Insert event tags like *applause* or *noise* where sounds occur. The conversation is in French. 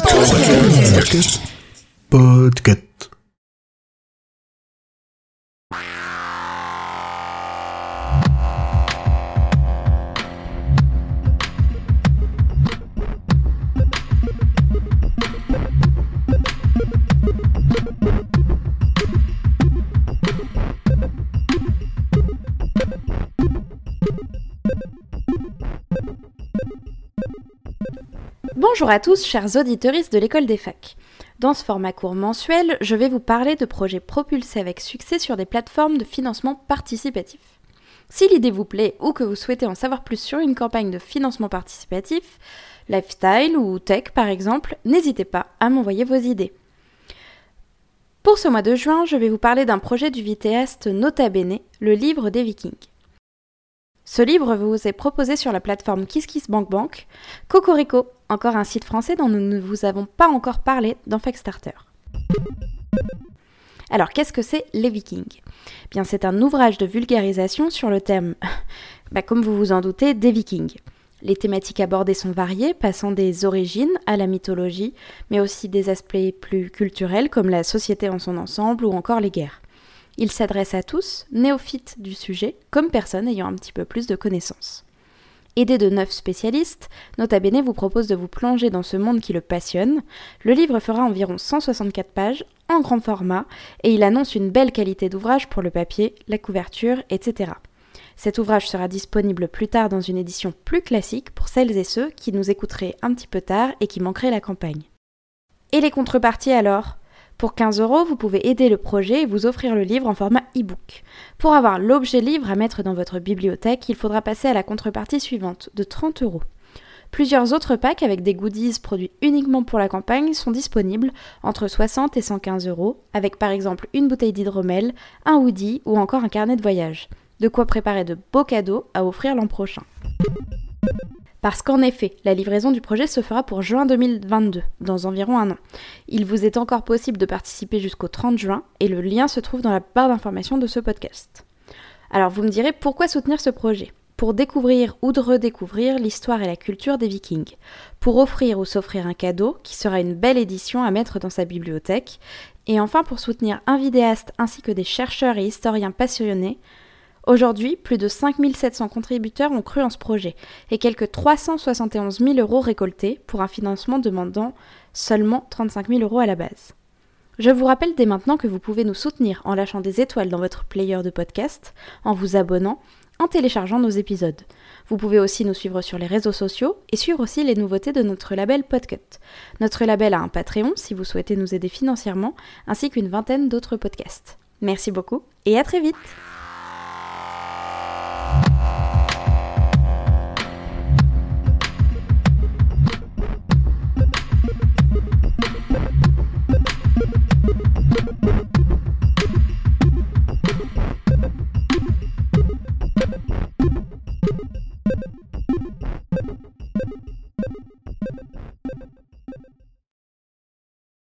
Podcast. Podcast. Bonjour à tous, chers auditeurs de l'école des facs. Dans ce format court mensuel, je vais vous parler de projets propulsés avec succès sur des plateformes de financement participatif. Si l'idée vous plaît ou que vous souhaitez en savoir plus sur une campagne de financement participatif, lifestyle ou tech par exemple, n'hésitez pas à m'envoyer vos idées. Pour ce mois de juin, je vais vous parler d'un projet du vidéaste Nota Bene, le livre des Vikings. Ce livre vous est proposé sur la plateforme KissKissBankBank, Cocorico, encore un site français dont nous ne vous avons pas encore parlé dans Starter. Alors, qu'est-ce que c'est les Vikings? Bien, c'est un ouvrage de vulgarisation sur le thème, *laughs* bah, comme vous vous en doutez, des Vikings. Les thématiques abordées sont variées, passant des origines à la mythologie, mais aussi des aspects plus culturels comme la société en son ensemble ou encore les guerres. Il s'adresse à tous, néophytes du sujet, comme personnes ayant un petit peu plus de connaissances. Aidé de neuf spécialistes, Nota Bene vous propose de vous plonger dans ce monde qui le passionne. Le livre fera environ 164 pages, en grand format, et il annonce une belle qualité d'ouvrage pour le papier, la couverture, etc. Cet ouvrage sera disponible plus tard dans une édition plus classique pour celles et ceux qui nous écouteraient un petit peu tard et qui manqueraient la campagne. Et les contreparties alors? Pour 15 euros, vous pouvez aider le projet et vous offrir le livre en format e-book. Pour avoir l'objet livre à mettre dans votre bibliothèque, il faudra passer à la contrepartie suivante, de 30 euros. Plusieurs autres packs avec des goodies produits uniquement pour la campagne sont disponibles entre 60 et 115 euros, avec par exemple une bouteille d'hydromel, un hoodie ou encore un carnet de voyage. De quoi préparer de beaux cadeaux à offrir l'an prochain. Parce qu'en effet, la livraison du projet se fera pour juin 2022, dans environ un an. Il vous est encore possible de participer jusqu'au 30 juin et le lien se trouve dans la barre d'information de ce podcast. Alors vous me direz pourquoi soutenir ce projet? Pour découvrir ou de redécouvrir l'histoire et la culture des vikings, pour offrir ou s'offrir un cadeau qui sera une belle édition à mettre dans sa bibliothèque, et enfin pour soutenir un vidéaste ainsi que des chercheurs et historiens passionnés Aujourd'hui, plus de 5700 contributeurs ont cru en ce projet et quelques 371 000 euros récoltés pour un financement demandant seulement 35 000 euros à la base. Je vous rappelle dès maintenant que vous pouvez nous soutenir en lâchant des étoiles dans votre player de podcast, en vous abonnant, en téléchargeant nos épisodes. Vous pouvez aussi nous suivre sur les réseaux sociaux et suivre aussi les nouveautés de notre label Podcut. Notre label a un Patreon si vous souhaitez nous aider financièrement, ainsi qu'une vingtaine d'autres podcasts. Merci beaucoup et à très vite